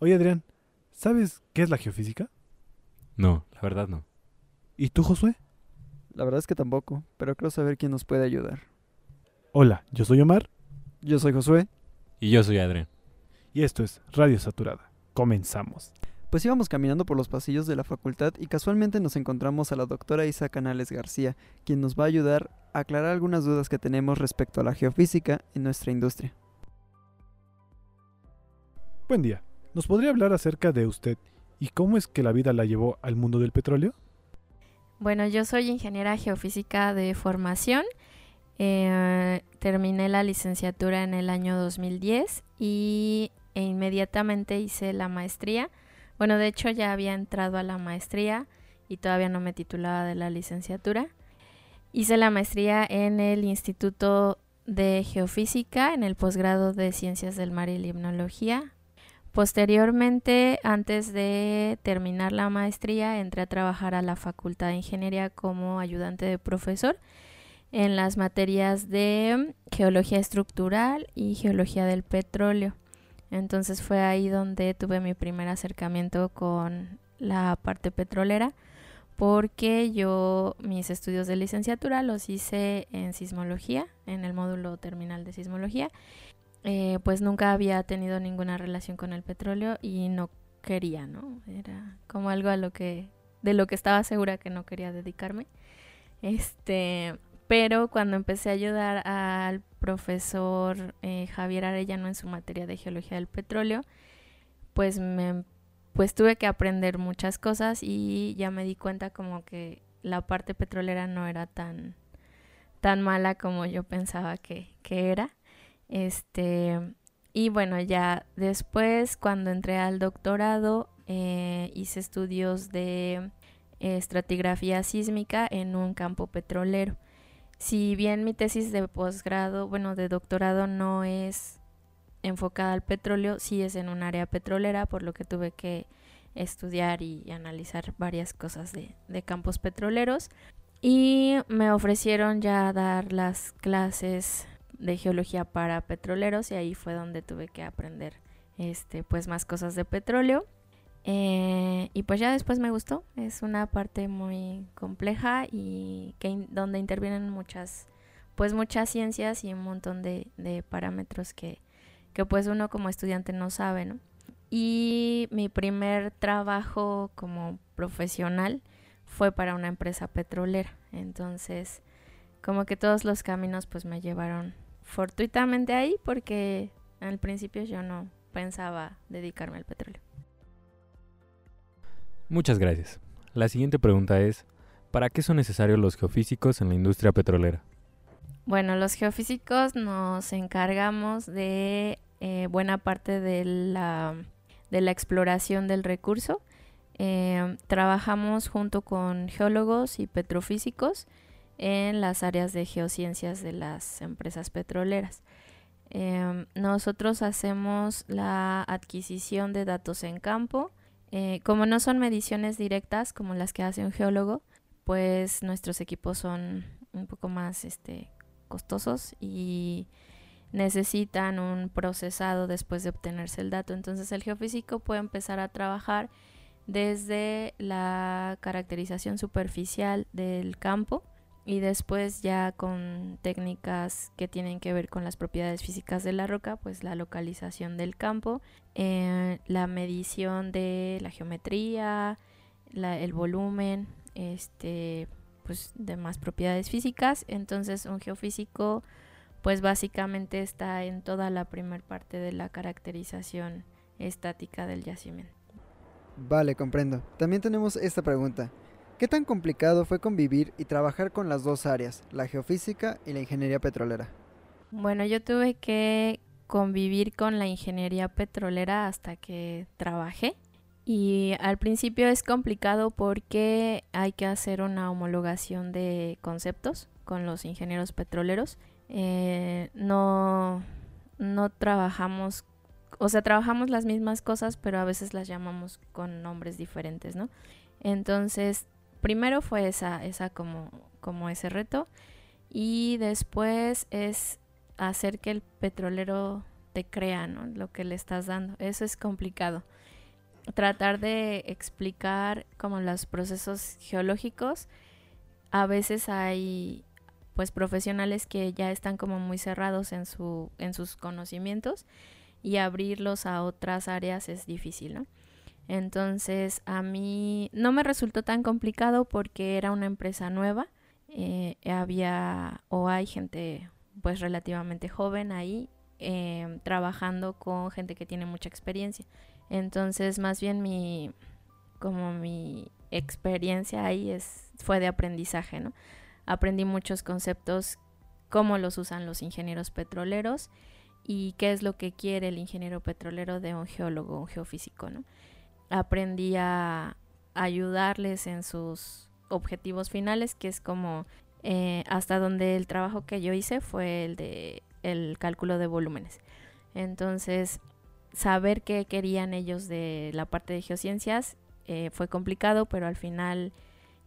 Oye, Adrián, ¿sabes qué es la geofísica? No, la verdad no. ¿Y tú, Josué? La verdad es que tampoco, pero creo saber quién nos puede ayudar. Hola, yo soy Omar Yo soy Josué. Y yo soy Adrián. y esto es Radio Saturada. Comenzamos. Pues íbamos caminando por los pasillos de la facultad y casualmente nos encontramos a la doctora Isa Canales García, quien nos va a ayudar a aclarar algunas dudas que tenemos respecto a la geofísica en nuestra industria. Buen día. ¿Nos podría hablar acerca de usted y cómo es que la vida la llevó al mundo del petróleo? Bueno, yo soy ingeniera geofísica de formación. Eh, terminé la licenciatura en el año 2010 y e inmediatamente hice la maestría. Bueno, de hecho ya había entrado a la maestría y todavía no me titulaba de la licenciatura. Hice la maestría en el Instituto de Geofísica, en el posgrado de Ciencias del Mar y Limnología. Posteriormente, antes de terminar la maestría, entré a trabajar a la Facultad de Ingeniería como ayudante de profesor en las materias de geología estructural y geología del petróleo. Entonces fue ahí donde tuve mi primer acercamiento con la parte petrolera, porque yo mis estudios de licenciatura los hice en sismología, en el módulo terminal de sismología. Eh, pues nunca había tenido ninguna relación con el petróleo y no quería, ¿no? Era como algo a lo que de lo que estaba segura que no quería dedicarme. Este, pero cuando empecé a ayudar al profesor eh, Javier Arellano en su materia de geología del petróleo, pues me pues tuve que aprender muchas cosas y ya me di cuenta como que la parte petrolera no era tan tan mala como yo pensaba que, que era. Este, y bueno, ya después, cuando entré al doctorado, eh, hice estudios de estratigrafía sísmica en un campo petrolero. Si bien mi tesis de posgrado, bueno, de doctorado no es enfocada al petróleo, sí es en un área petrolera, por lo que tuve que estudiar y analizar varias cosas de, de campos petroleros. Y me ofrecieron ya dar las clases de geología para petroleros y ahí fue donde tuve que aprender este pues más cosas de petróleo. Eh, y pues ya después me gustó. Es una parte muy compleja y que donde intervienen muchas pues muchas ciencias y un montón de, de parámetros que, que pues uno como estudiante no sabe no y mi primer trabajo como profesional fue para una empresa petrolera. Entonces como que todos los caminos pues me llevaron fortuitamente ahí porque al principio yo no pensaba dedicarme al petróleo. Muchas gracias. La siguiente pregunta es, ¿para qué son necesarios los geofísicos en la industria petrolera? Bueno, los geofísicos nos encargamos de eh, buena parte de la, de la exploración del recurso. Eh, trabajamos junto con geólogos y petrofísicos en las áreas de geociencias de las empresas petroleras. Eh, nosotros hacemos la adquisición de datos en campo. Eh, como no son mediciones directas como las que hace un geólogo, pues nuestros equipos son un poco más este, costosos y necesitan un procesado después de obtenerse el dato. Entonces el geofísico puede empezar a trabajar desde la caracterización superficial del campo y después ya con técnicas que tienen que ver con las propiedades físicas de la roca, pues la localización del campo, eh, la medición de la geometría, el volumen, este, pues demás propiedades físicas. Entonces un geofísico pues básicamente está en toda la primer parte de la caracterización estática del yacimiento. Vale, comprendo. También tenemos esta pregunta. ¿Qué tan complicado fue convivir y trabajar con las dos áreas, la geofísica y la ingeniería petrolera? Bueno, yo tuve que convivir con la ingeniería petrolera hasta que trabajé. Y al principio es complicado porque hay que hacer una homologación de conceptos con los ingenieros petroleros. Eh, no, no trabajamos, o sea, trabajamos las mismas cosas, pero a veces las llamamos con nombres diferentes, ¿no? Entonces, primero fue esa, esa como, como ese reto. Y después es hacer que el petrolero te crea, ¿no? Lo que le estás dando. Eso es complicado. tratar de explicar como los procesos geológicos. A veces hay pues profesionales que ya están como muy cerrados en su en sus conocimientos y abrirlos a otras áreas es difícil, ¿no? Entonces a mí no me resultó tan complicado porque era una empresa nueva, eh, había o hay gente pues relativamente joven ahí eh, trabajando con gente que tiene mucha experiencia. Entonces más bien mi como mi experiencia ahí es fue de aprendizaje, ¿no? Aprendí muchos conceptos, cómo los usan los ingenieros petroleros y qué es lo que quiere el ingeniero petrolero de un geólogo, un geofísico, ¿no? Aprendí a ayudarles en sus objetivos finales, que es como eh, hasta donde el trabajo que yo hice fue el de el cálculo de volúmenes. Entonces, saber qué querían ellos de la parte de geociencias eh, fue complicado, pero al final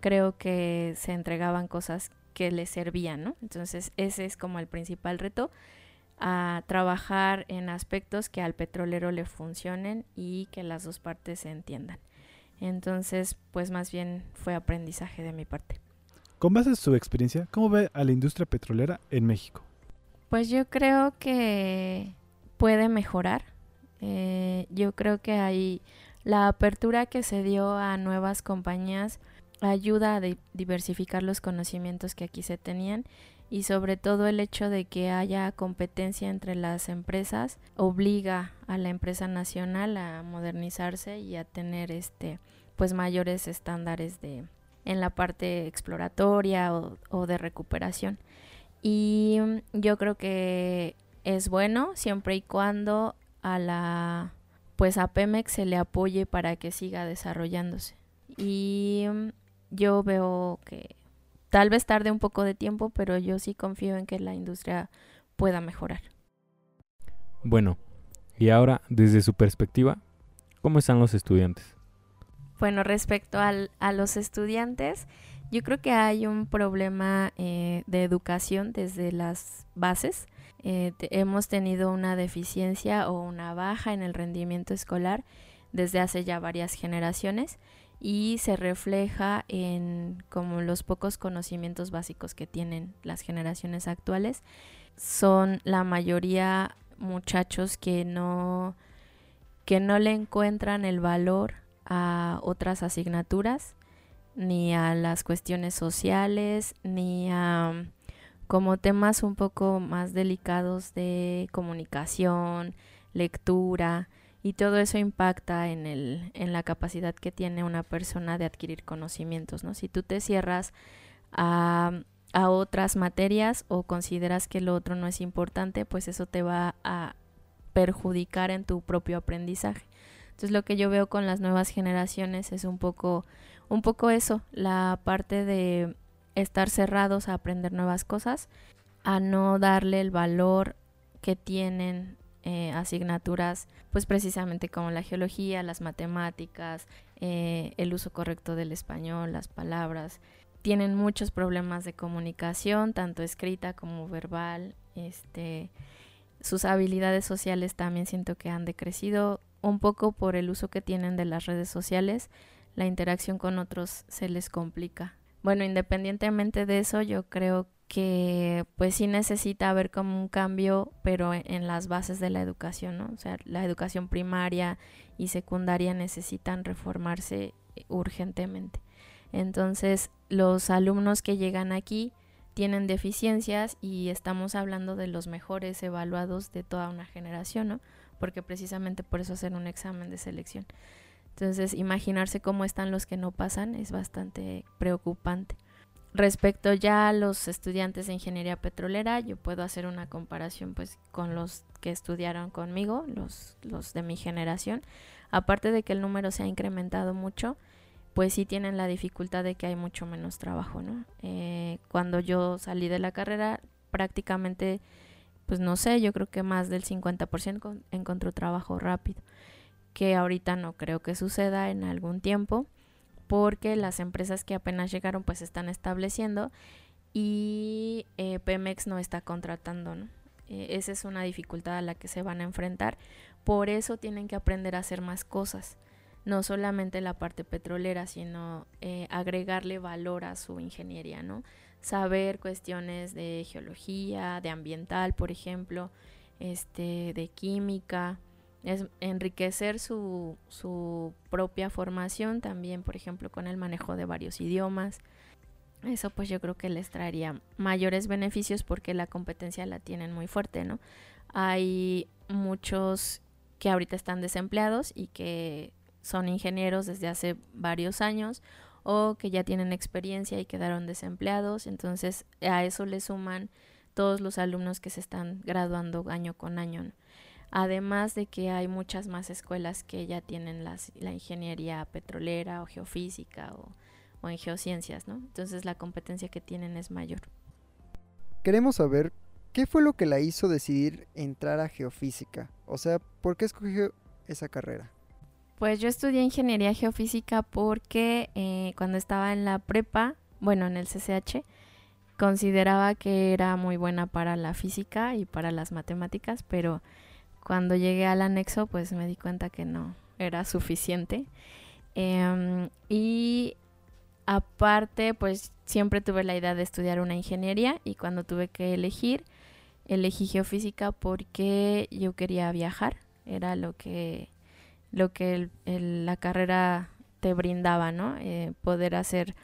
creo que se entregaban cosas que les servían, ¿no? Entonces, ese es como el principal reto a trabajar en aspectos que al petrolero le funcionen y que las dos partes se entiendan. Entonces, pues más bien fue aprendizaje de mi parte. Con base en su experiencia, ¿cómo ve a la industria petrolera en México? Pues yo creo que puede mejorar. Eh, yo creo que hay la apertura que se dio a nuevas compañías ayuda a diversificar los conocimientos que aquí se tenían y sobre todo el hecho de que haya competencia entre las empresas obliga a la empresa nacional a modernizarse y a tener este pues mayores estándares de en la parte exploratoria o, de recuperación. Y yo creo que es bueno siempre y cuando a la pues a Pemex se le apoye para que siga desarrollándose. Y yo veo que Tal vez tarde un poco de tiempo, pero yo sí confío en que la industria pueda mejorar. Bueno, y ahora, desde su perspectiva, ¿cómo están los estudiantes? Bueno, respecto a los estudiantes, yo creo que hay un problema eh, de educación desde las bases. Eh, hemos tenido una deficiencia o una baja en el rendimiento escolar desde hace ya varias generaciones y se refleja en como los pocos conocimientos básicos que tienen las generaciones actuales. Son la mayoría muchachos que no que no le encuentran el valor a otras asignaturas ni a las cuestiones sociales ni a como temas un poco más delicados de comunicación, lectura, y todo eso impacta en, el, en la capacidad que tiene una persona de adquirir conocimientos, ¿no? Si tú te cierras a, a otras materias o consideras que lo otro no es importante, pues eso te va a perjudicar en tu propio aprendizaje. Entonces lo que yo veo con las nuevas generaciones es un poco, un poco eso, la parte de estar cerrados a aprender nuevas cosas, a no darle el valor que tienen eh, asignaturas, pues precisamente como la geología, las matemáticas, eh, el uso correcto del español, las palabras. Tienen muchos problemas de comunicación, tanto escrita como verbal. Este, sus habilidades sociales también siento que han decrecido un poco por el uso que tienen de las redes sociales. La interacción con otros se les complica. Bueno, independientemente de eso, yo creo que pues sí necesita haber como un cambio, pero e, en las bases de la educación, ¿no? O sea, la educación primaria y secundaria necesitan reformarse eh, urgentemente. Entonces, los alumnos que llegan aquí tienen deficiencias y estamos hablando de los mejores evaluados de toda una generación, ¿no? Porque precisamente por eso hacen un examen de selección. Entonces, imaginarse cómo están los que no pasan es bastante preocupante. Respecto ya a los estudiantes de ingeniería petrolera, yo puedo hacer una comparación pues con los que estudiaron conmigo, los, los de mi generación. Aparte de que el número se ha incrementado mucho, pues sí tienen la dificultad de que hay mucho menos trabajo, ¿no? Eh, cuando yo salí de la carrera, prácticamente, pues no sé, yo creo que más del 50% encontró trabajo rápido, que ahorita no creo que suceda en algún tiempo porque las empresas que apenas llegaron pues están estableciendo y eh, Pemex no está contratando, ¿no? Eh, esa es una dificultad a la que se van a enfrentar. Por eso tienen que aprender a hacer más cosas. no solamente la parte petrolera, sino eh, agregarle valor a su ingeniería, ¿no? Saber cuestiones de geología, de ambiental, por ejemplo, este, de química, es enriquecer su, su propia formación también, por ejemplo, con el manejo de varios idiomas. Eso pues yo creo que les traería mayores beneficios porque la competencia la tienen muy fuerte, ¿no? Hay muchos que ahorita están desempleados y que son ingenieros desde hace varios años o que ya tienen experiencia y quedaron desempleados, entonces a eso le suman todos los alumnos que se están graduando año con año. Además de que hay muchas más escuelas que ya tienen las, la ingeniería petrolera o geofísica o, o en geociencias, ¿no? Entonces la competencia que tienen es mayor. Queremos saber qué fue lo que la hizo decidir entrar a geofísica. O sea, ¿por qué escogió esa carrera? Pues yo estudié ingeniería geofísica porque eh, cuando estaba en la prepa, bueno, en el CCH, consideraba que era muy buena para la física y para las matemáticas, pero cuando llegué al anexo, pues me di cuenta que no era suficiente. Em, y aparte, pues siempre tuve la idea de estudiar una ingeniería y cuando tuve que elegir, elegí geofísica porque yo quería viajar. Era lo que, lo que la carrera te brindaba, ¿no? Eh, poder hacer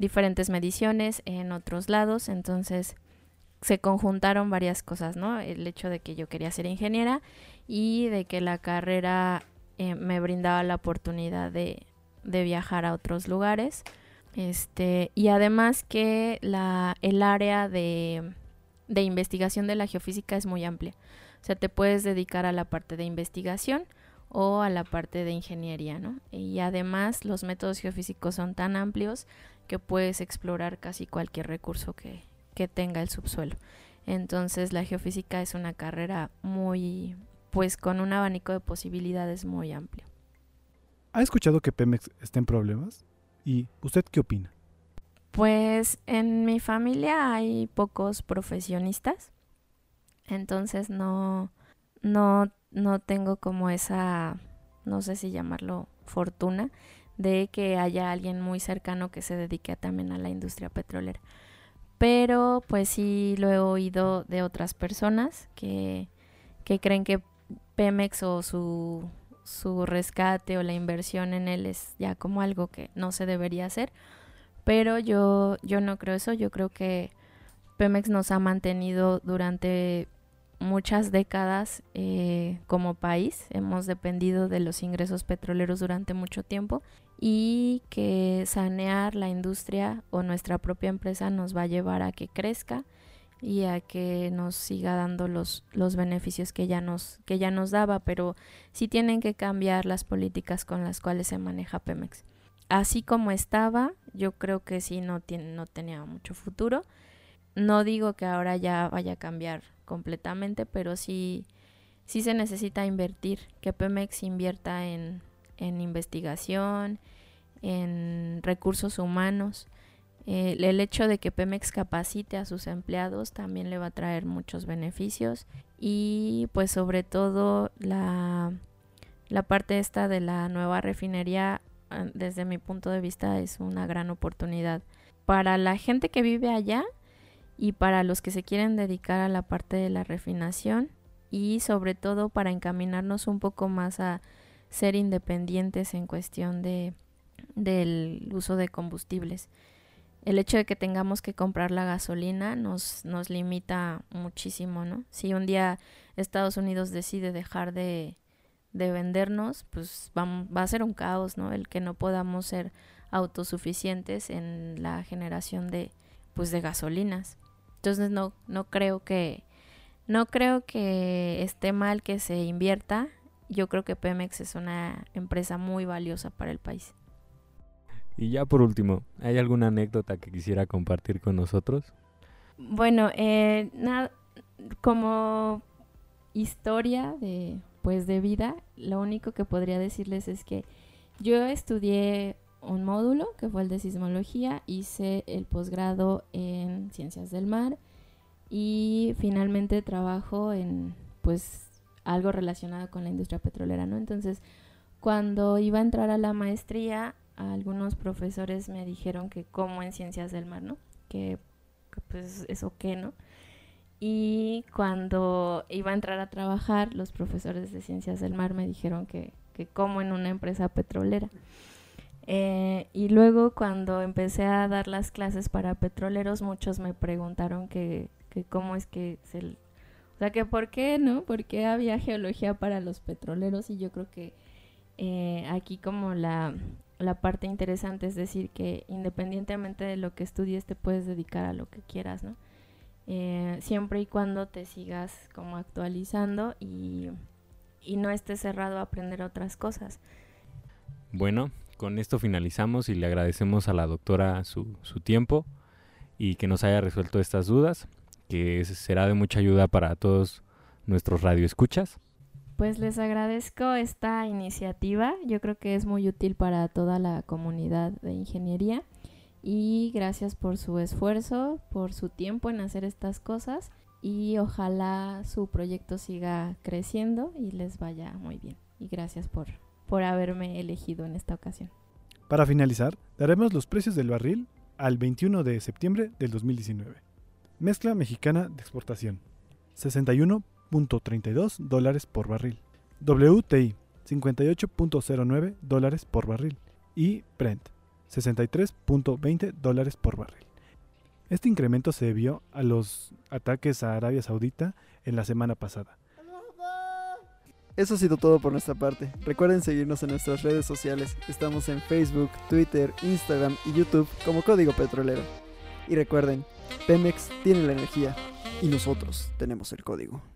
diferentes mediciones en otros lados. Entonces, se conjuntaron varias cosas, ¿no? El hecho de que yo quería ser ingeniera y de que la carrera eh, me brindaba la oportunidad de, de, viajar a otros lugares. Este, y además que la, el área de, de investigación de la geofísica es muy amplia. O sea, te puedes dedicar a la parte de investigación o a la parte de ingeniería, ¿no? Y además los métodos geofísicos son tan amplios que puedes explorar casi cualquier recurso que, que tenga el subsuelo. Entonces la geofísica es una carrera muy, pues con un abanico de posibilidades muy amplio. ¿Ha escuchado que Pemex está en problemas? ¿Y usted qué opina? Pues en mi familia hay pocos profesionistas, entonces no, no, no tengo como esa, no sé si llamarlo fortuna, de que haya alguien muy cercano que se dedique también a la industria petrolera pero pues sí lo he oído de otras personas que, que creen que Pemex o su, su rescate o la inversión en él es ya como algo que no se debería hacer. Pero yo, yo no creo eso, yo creo que Pemex nos ha mantenido durante muchas décadas eh, como país, hemos dependido de los ingresos petroleros durante mucho tiempo y que sanear la industria o nuestra propia empresa nos va a llevar a que crezca y a que nos siga dando los, los beneficios que ya nos que ya nos daba, pero sí tienen que cambiar las políticas con las cuales se maneja Pemex. Así como estaba, yo creo que sí no tiene, no tenía mucho futuro. No digo que ahora ya vaya a cambiar completamente, pero sí sí se necesita invertir, que Pemex invierta en en investigación, en recursos humanos. Eh, el hecho de que Pemex capacite a sus empleados también le va a traer muchos beneficios y pues sobre todo la, la parte esta de la nueva refinería ah, desde mi punto de vista es una gran oportunidad para la gente que vive allá y para los que se quieren dedicar a la parte de la refinación y sobre todo para encaminarnos un poco más a ser independientes en cuestión de del uso de combustibles. El hecho de que tengamos que comprar la gasolina nos, nos limita muchísimo, ¿no? Si un día Estados Unidos decide dejar de, de vendernos, pues va, va, a ser un caos, ¿no? El que no podamos ser autosuficientes en la generación de, pues, de gasolinas. Entonces no, no creo que, no creo que esté mal que se invierta. Yo creo que Pemex es una empresa muy valiosa para el país. Y ya por último, ¿hay alguna anécdota que quisiera compartir con nosotros? Bueno, eh, nada, como historia de, pues, de vida, lo único que podría decirles es que yo estudié un módulo que fue el de sismología, hice el posgrado en ciencias del mar y finalmente trabajo en, pues, algo relacionado con la industria petrolera, ¿no? Entonces, cuando iba a entrar a la maestría, algunos profesores me dijeron que como en ciencias del mar, ¿no? Que, pues eso qué, ¿no? Y cuando iba a entrar a trabajar, los profesores de ciencias del mar me dijeron que, que como en una empresa petrolera. Eh, y luego cuando empecé a dar las clases para petroleros, muchos me preguntaron que, que cómo es que se... O sea, que por qué, ¿no? ¿Por qué había geología para los petroleros? Y yo creo que eh, aquí como la, la parte interesante es decir que independientemente de lo que estudies te puedes dedicar a lo que quieras, ¿no? Eh, siempre y cuando te sigas como actualizando y, y no estés cerrado a aprender otras cosas. Bueno, con esto finalizamos y le agradecemos a la doctora su, tiempo y que nos haya resuelto estas dudas, que será de mucha ayuda para todos nuestros radioescuchas. Pues les agradezco esta iniciativa, yo creo que es muy útil para toda la comunidad de ingeniería y gracias por su esfuerzo, por su tiempo en hacer estas cosas y ojalá su proyecto siga creciendo y les vaya muy bien. Y gracias por, por haberme elegido en esta ocasión. Para finalizar, daremos los precios del barril al 21 de septiembre del 2019. Mezcla mexicana de exportación. 61.32 dólares por barril. WTI 58.09 dólares por barril. Y Brent 63.20 dólares por barril. Este incremento se debió a los ataques a Arabia Saudita en la semana pasada. Eso ha sido todo por nuestra parte. Recuerden seguirnos en nuestras redes sociales. Estamos en Facebook, Twitter, Instagram y YouTube como Código Petrolero. Y recuerden, Pemex tiene la energía y nosotros tenemos el código.